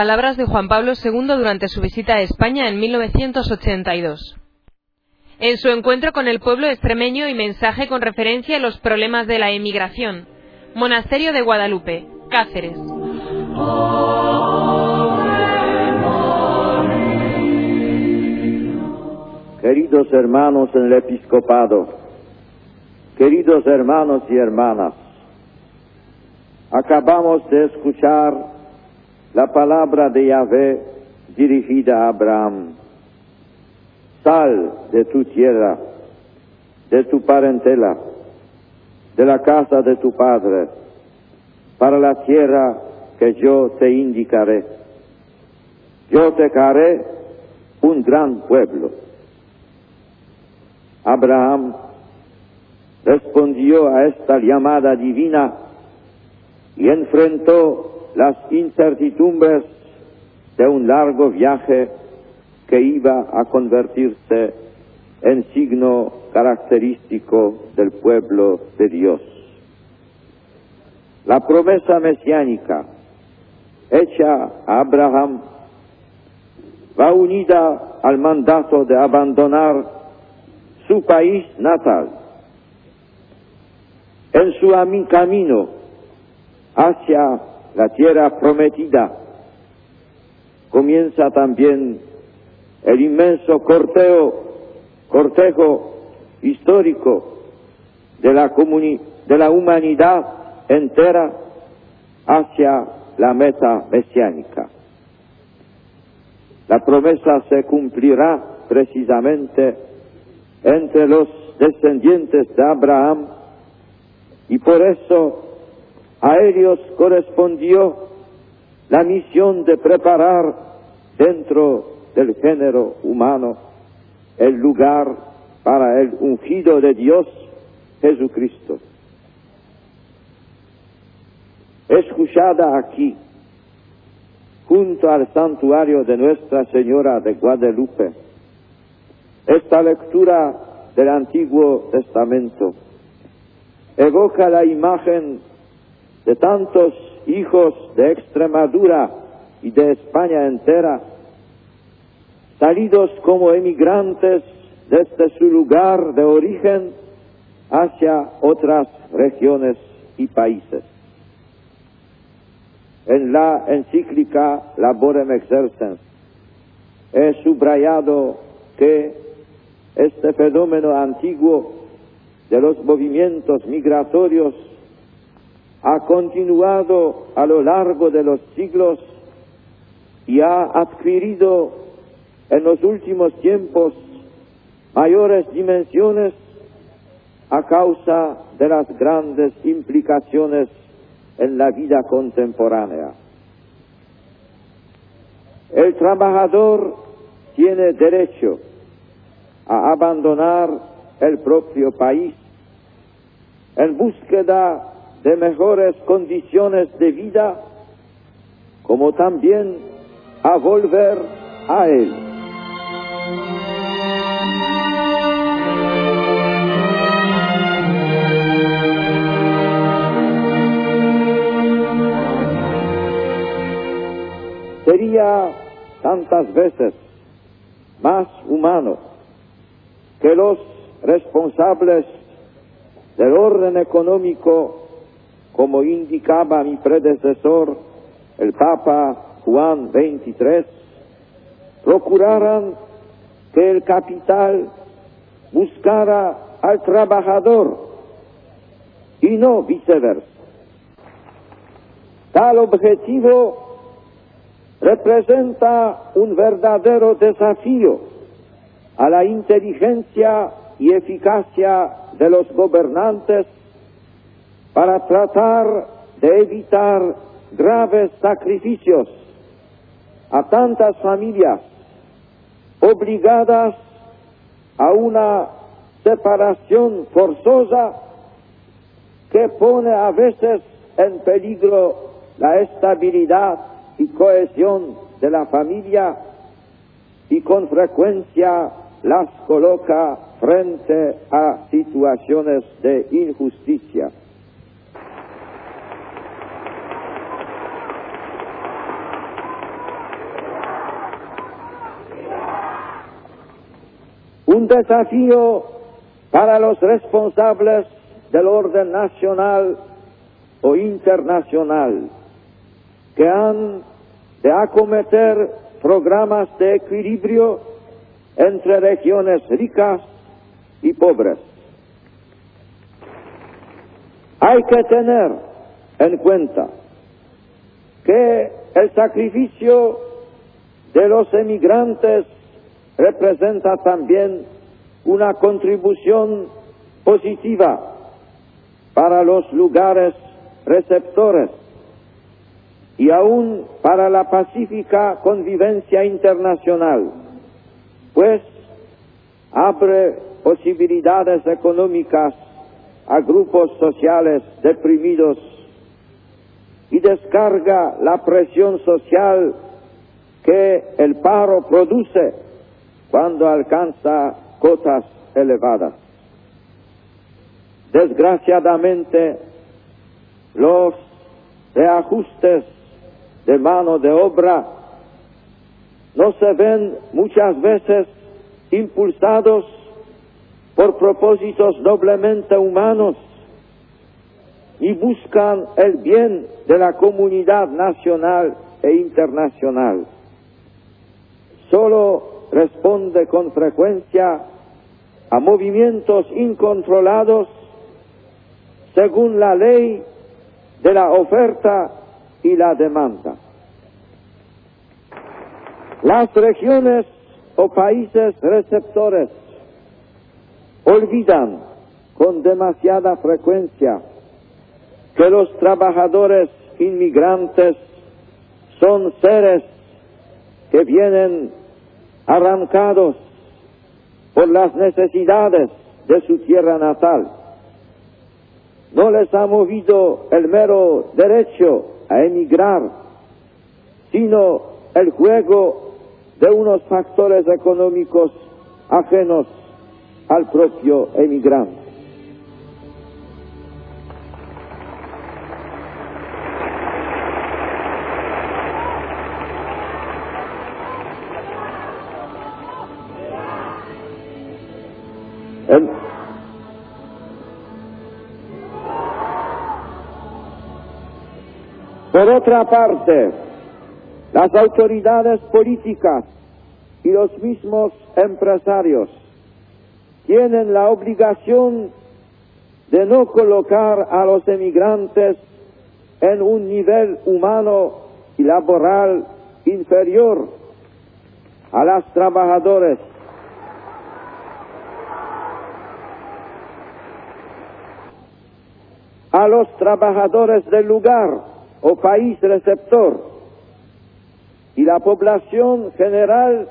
palabras de Juan Pablo II durante su visita a España en 1982. En su encuentro con el pueblo extremeño y mensaje con referencia a los problemas de la emigración. Monasterio de Guadalupe, Cáceres. Queridos hermanos en el episcopado, queridos hermanos y hermanas, acabamos de escuchar la palabra de Yahvé dirigida a Abraham. Sal de tu tierra, de tu parentela, de la casa de tu padre, para la tierra que yo te indicaré. Yo te haré un gran pueblo. Abraham respondió a esta llamada divina y enfrentó las incertidumbres de un largo viaje que iba a convertirse en signo característico del pueblo de Dios. La promesa mesiánica hecha a Abraham va unida al mandato de abandonar su país natal. En su camino hacia la tierra prometida comienza también el inmenso corteo, cortejo histórico de la, de la humanidad entera hacia la meta mesiánica. La promesa se cumplirá precisamente entre los descendientes de Abraham y por eso a ellos correspondió la misión de preparar dentro del género humano el lugar para el ungido de Dios, Jesucristo. Escuchada aquí, junto al santuario de Nuestra Señora de Guadalupe, esta lectura del Antiguo Testamento evoca la imagen de tantos hijos de Extremadura y de España entera, salidos como emigrantes desde su lugar de origen hacia otras regiones y países. En la encíclica Laborem Exercens he subrayado que este fenómeno antiguo de los movimientos migratorios ha continuado a lo largo de los siglos y ha adquirido en los últimos tiempos mayores dimensiones a causa de las grandes implicaciones en la vida contemporánea. El trabajador tiene derecho a abandonar el propio país en búsqueda de mejores condiciones de vida, como también a volver a él. Sería tantas veces más humano que los responsables del orden económico, como indicaba mi predecesor, el Papa Juan XXIII, procuraran que el capital buscara al trabajador y no viceversa. Tal objetivo representa un verdadero desafío a la inteligencia y eficacia de los gobernantes para tratar de evitar graves sacrificios a tantas familias obligadas a una separación forzosa que pone a veces en peligro la estabilidad y cohesión de la familia y con frecuencia las coloca frente a situaciones de injusticia. un desafío para los responsables del orden nacional o internacional que han de acometer programas de equilibrio entre regiones ricas y pobres. Hay que tener en cuenta que el sacrificio de los emigrantes representa también una contribución positiva para los lugares receptores y aún para la pacífica convivencia internacional, pues abre posibilidades económicas a grupos sociales deprimidos y descarga la presión social que el paro produce cuando alcanza cotas elevadas. Desgraciadamente, los reajustes de mano de obra no se ven muchas veces impulsados por propósitos noblemente humanos y buscan el bien de la comunidad nacional e internacional. Solo responde con frecuencia a movimientos incontrolados según la ley de la oferta y la demanda. Las regiones o países receptores olvidan con demasiada frecuencia que los trabajadores inmigrantes son seres que vienen arrancados por las necesidades de su tierra natal. No les ha movido el mero derecho a emigrar, sino el juego de unos factores económicos ajenos al propio emigrante. Por otra parte, las autoridades políticas y los mismos empresarios tienen la obligación de no colocar a los emigrantes en un nivel humano y laboral inferior a las trabajadores. a los trabajadores del lugar o país receptor y la población general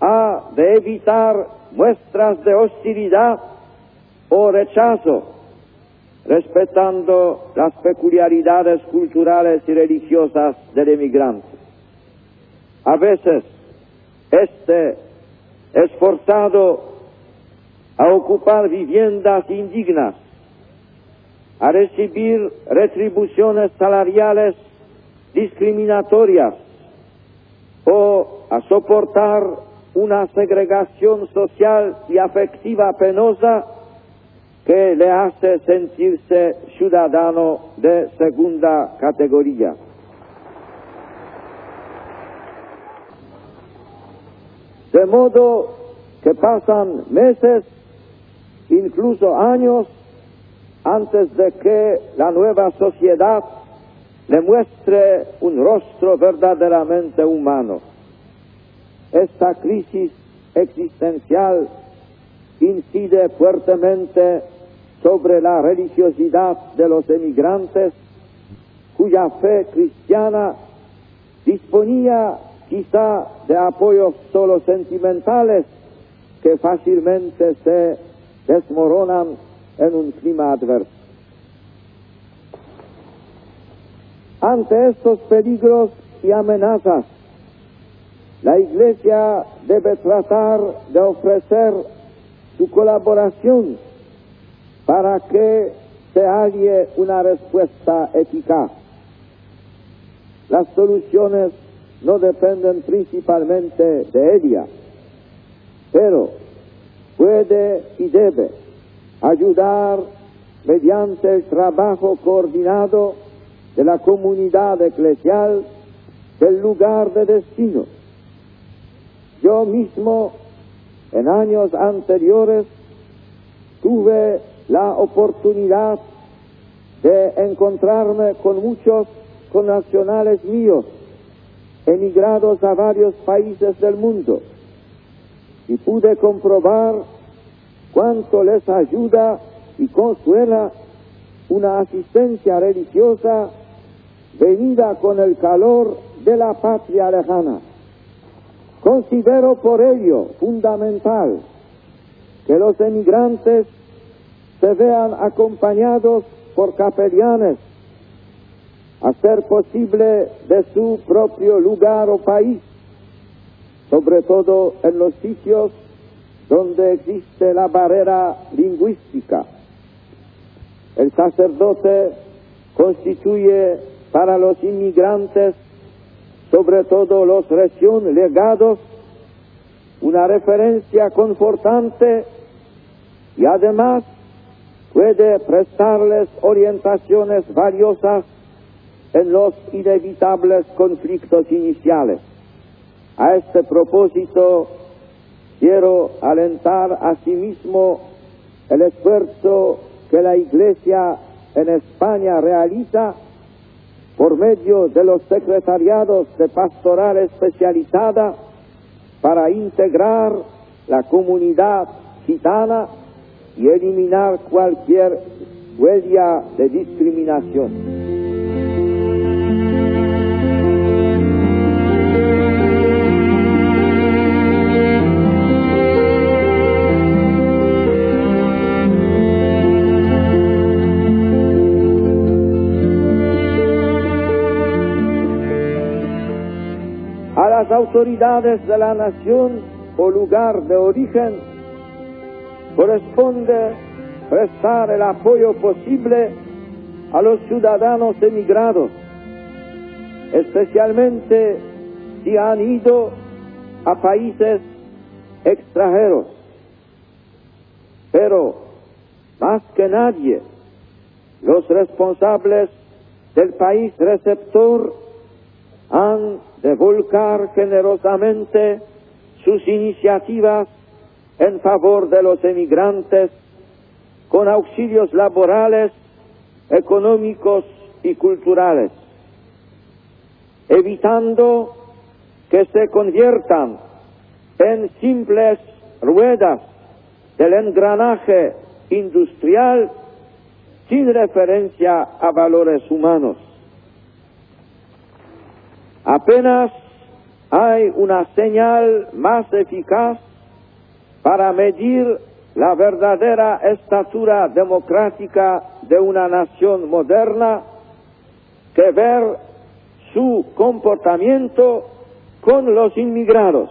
ha de evitar muestras de hostilidad o rechazo, respetando las peculiaridades culturales y religiosas del emigrante. A veces, este es forzado a ocupar viviendas indignas, a recibir retribuciones salariales discriminatorias o a soportar una segregación social y afectiva penosa que le hace sentirse ciudadano de segunda categoría. De modo que pasan meses, incluso años, antes de que la nueva sociedad le muestre un rostro verdaderamente humano. Esta crisis existencial incide fuertemente sobre la religiosidad de los emigrantes, cuya fe cristiana disponía quizá de apoyos solo sentimentales que fácilmente se desmoronan en un clima adverso. Ante estos peligros y amenazas, la Iglesia debe tratar de ofrecer su colaboración para que se halle una respuesta eficaz. Las soluciones no dependen principalmente de ella, pero puede y debe ayudar mediante el trabajo coordinado de la comunidad eclesial del lugar de destino. Yo mismo, en años anteriores, tuve la oportunidad de encontrarme con muchos connacionales míos, emigrados a varios países del mundo, y pude comprobar cuánto les ayuda y consuela una asistencia religiosa venida con el calor de la patria lejana. Considero por ello fundamental que los emigrantes se vean acompañados por capellanes a ser posible de su propio lugar o país, sobre todo en los sitios donde existe la barrera lingüística. El sacerdote constituye para los inmigrantes, sobre todo los recién legados, una referencia confortante y además puede prestarles orientaciones valiosas en los inevitables conflictos iniciales. A este propósito, quiero alentar asimismo el esfuerzo que la Iglesia en España realiza por medio de los secretariados de pastoral especializada para integrar la comunidad gitana y eliminar cualquier huella de discriminación. Autoridades de la nación o lugar de origen corresponde prestar el apoyo posible a los ciudadanos emigrados, especialmente si han ido a países extranjeros. Pero, más que nadie, los responsables del país receptor han de volcar generosamente sus iniciativas en favor de los emigrantes con auxilios laborales, económicos y culturales, evitando que se conviertan en simples ruedas del engranaje industrial sin referencia a valores humanos. Apenas hay una señal más eficaz para medir la verdadera estatura democrática de una nación moderna que ver su comportamiento con los inmigrados.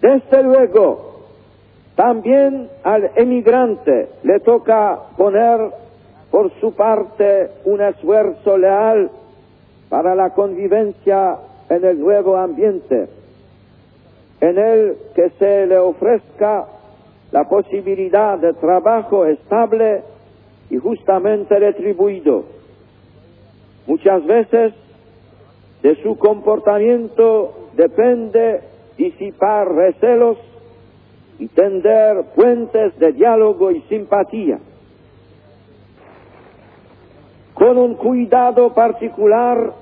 Desde luego, también al emigrante le toca poner por su parte un esfuerzo leal para la convivencia en el nuevo ambiente, en el que se le ofrezca la posibilidad de trabajo estable y justamente retribuido. Muchas veces de su comportamiento depende disipar recelos y tender puentes de diálogo y simpatía. Con un cuidado particular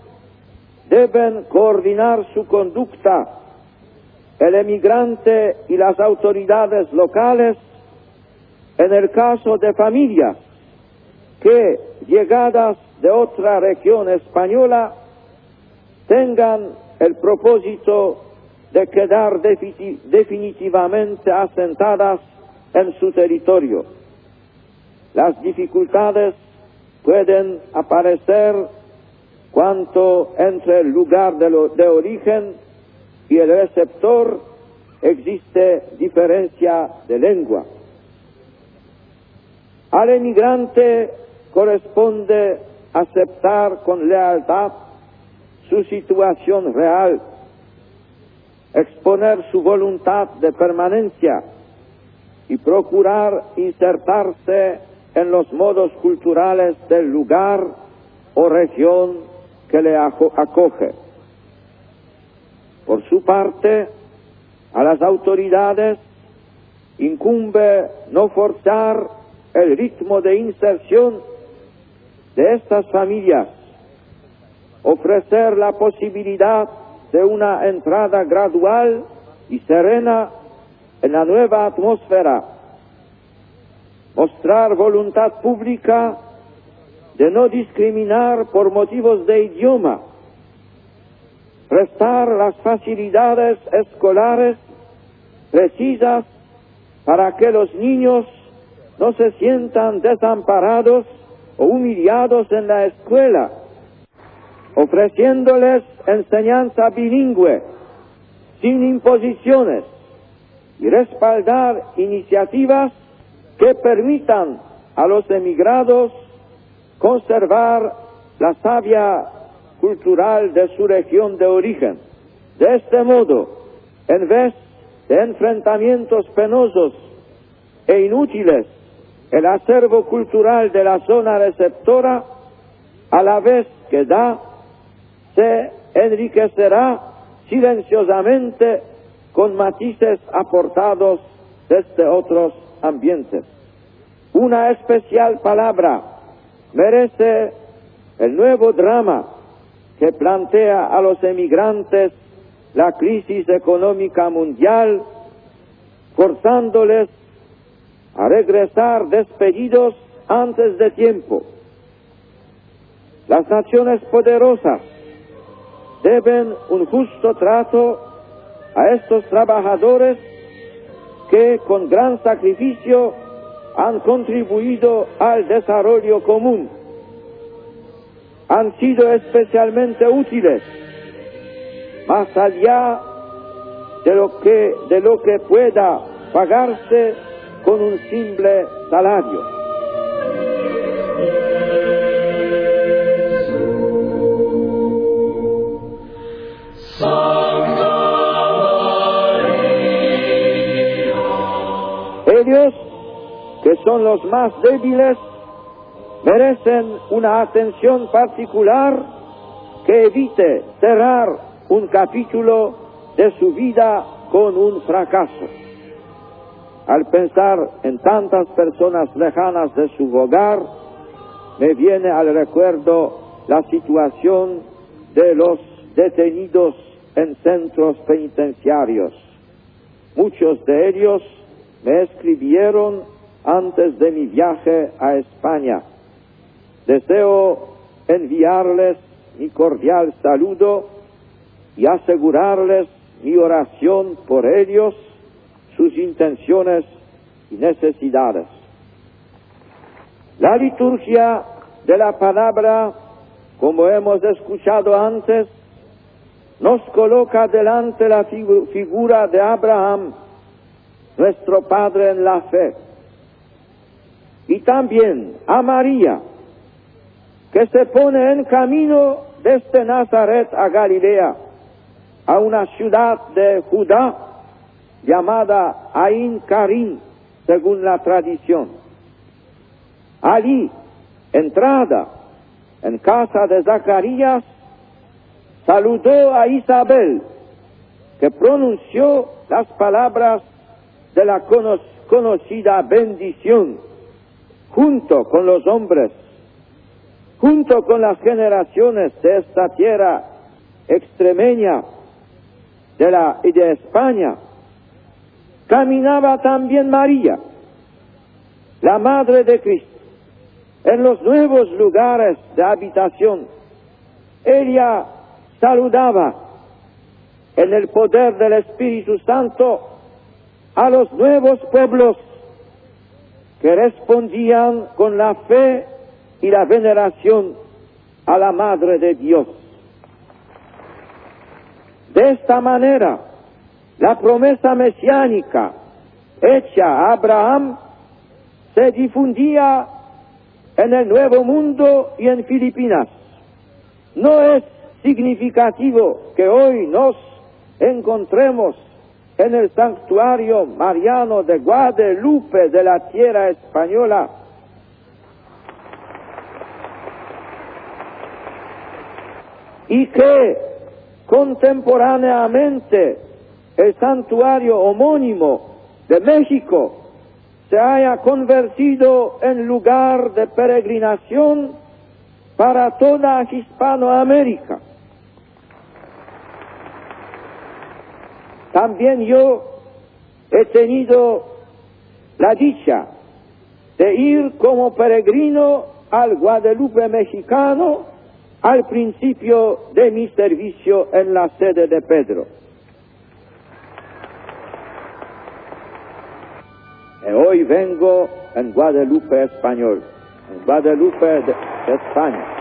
deben coordinar su conducta el emigrante y las autoridades locales en el caso de familias que, llegadas de otra región española, tengan el propósito de quedar definitivamente asentadas en su territorio. Las dificultades pueden aparecer cuanto entre el lugar de, de origen y el receptor existe diferencia de lengua. Al emigrante corresponde aceptar con lealtad su situación real exponer su voluntad de permanencia y procurar insertarse en los modos culturales del lugar o región que le acoge. Por su parte, a las autoridades incumbe no forzar el ritmo de inserción de estas familias, ofrecer la posibilidad de una entrada gradual y serena en la nueva atmósfera, mostrar voluntad pública de no discriminar por motivos de idioma, prestar las facilidades escolares precisas para que los niños no se sientan desamparados o humillados en la escuela, ofreciéndoles enseñanza bilingüe, sin imposiciones, y respaldar iniciativas que permitan a los emigrados conservar la savia cultural de su región de origen. De este modo, en vez de enfrentamientos penosos e inútiles, el acervo cultural de la zona receptora, a la vez que da, se enriquecerá silenciosamente con matices aportados desde otros ambientes. Una especial palabra merece el nuevo drama que plantea a los emigrantes la crisis económica mundial, forzándoles a regresar despedidos antes de tiempo. Las naciones poderosas deben un justo trato a estos trabajadores que con gran sacrificio han contribuido al desarrollo común. Han sido especialmente útiles, más allá de lo que, de lo que pueda pagarse con un simple salario. Que son los más débiles, merecen una atención particular que evite cerrar un capítulo de su vida con un fracaso. Al pensar en tantas personas lejanas de su hogar, me viene al recuerdo la situación de los detenidos en centros penitenciarios. Muchos de ellos me escribieron antes de mi viaje a España. Deseo enviarles mi cordial saludo y asegurarles mi oración por ellos, sus intenciones y necesidades. La liturgia de la palabra, como hemos escuchado antes, nos coloca delante la figura de Abraham, nuestro Padre en la fe, y también a María, que se pone en camino desde Nazaret a Galilea, a una ciudad de Judá llamada Ain Karim, según la tradición. Allí, entrada en casa de Zacarías, saludó a Isabel, que pronunció las palabras de la conocida bendición, junto con los hombres, junto con las generaciones de esta tierra extremeña de, la, y de España, caminaba también María, la Madre de Cristo, en los nuevos lugares de habitación. Ella saludaba en el poder del Espíritu Santo a los nuevos pueblos que respondían con la fe y la veneración a la Madre de Dios. De esta manera, la promesa mesiánica hecha a Abraham se difundía en el Nuevo Mundo y en Filipinas. No es significativo que hoy nos encontremos en el santuario mariano de Guadalupe de la tierra española y que contemporáneamente el santuario homónimo de México se haya convertido en lugar de peregrinación para toda Hispanoamérica. También yo he tenido la dicha de ir como peregrino al Guadalupe mexicano al principio de mi servicio en la sede de Pedro. Y hoy vengo en Guadalupe español, en Guadalupe de, España.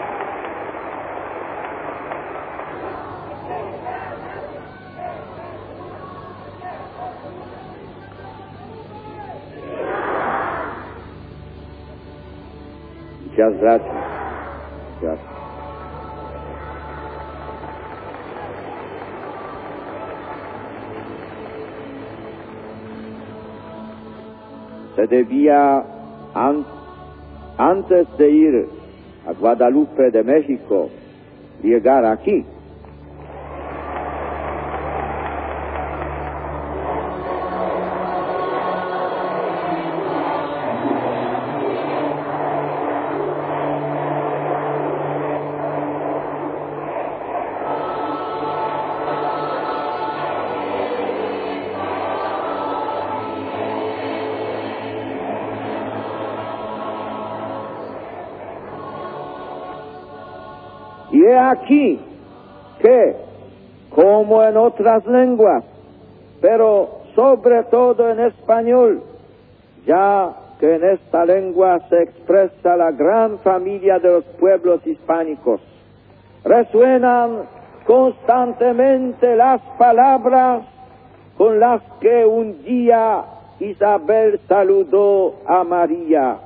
Se debía antes de ir a Guadalupe de México llegar aquí. Aquí que, como en otras lenguas, pero sobre todo en español, ya que en esta lengua se expresa la gran familia de los pueblos hispánicos, resuenan constantemente las palabras con las que un día Isabel saludó a María.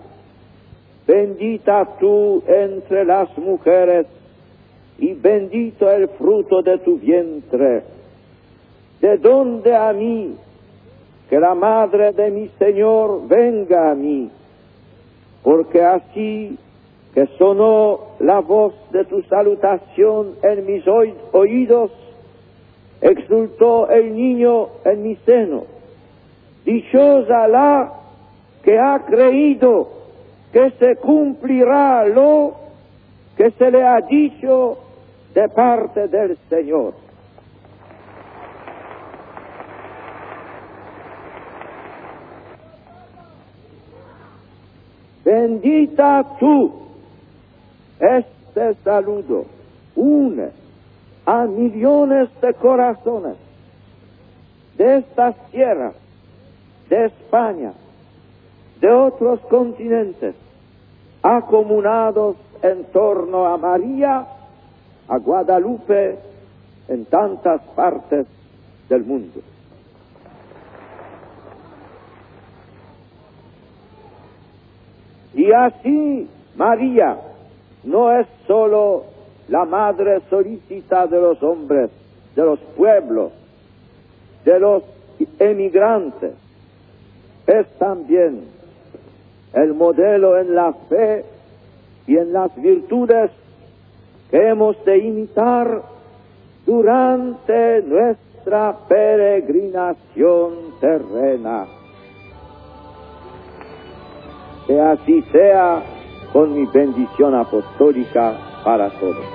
Bendita tú entre las mujeres y bendito el fruto de tu vientre. ¿De dónde a mí? Que la madre de mi Señor venga a mí, porque así que sonó la voz de tu salutación en mis oídos, exultó el niño en mi seno. Dichosa la que ha creído que se cumplirá lo que se le ha dicho de parte del Señor. Bendita tú. Este saludo une a millones de corazones de estas tierras, de España, de otros continentes, acomunados en torno a María, a Guadalupe, en tantas partes del mundo. Y así María no es sólo la madre solícita de los hombres, de los pueblos, de los emigrantes, es también el modelo en la fe y en las virtudes que hemos de imitar durante nuestra peregrinación terrena. Que así sea con mi bendición apostólica para todos.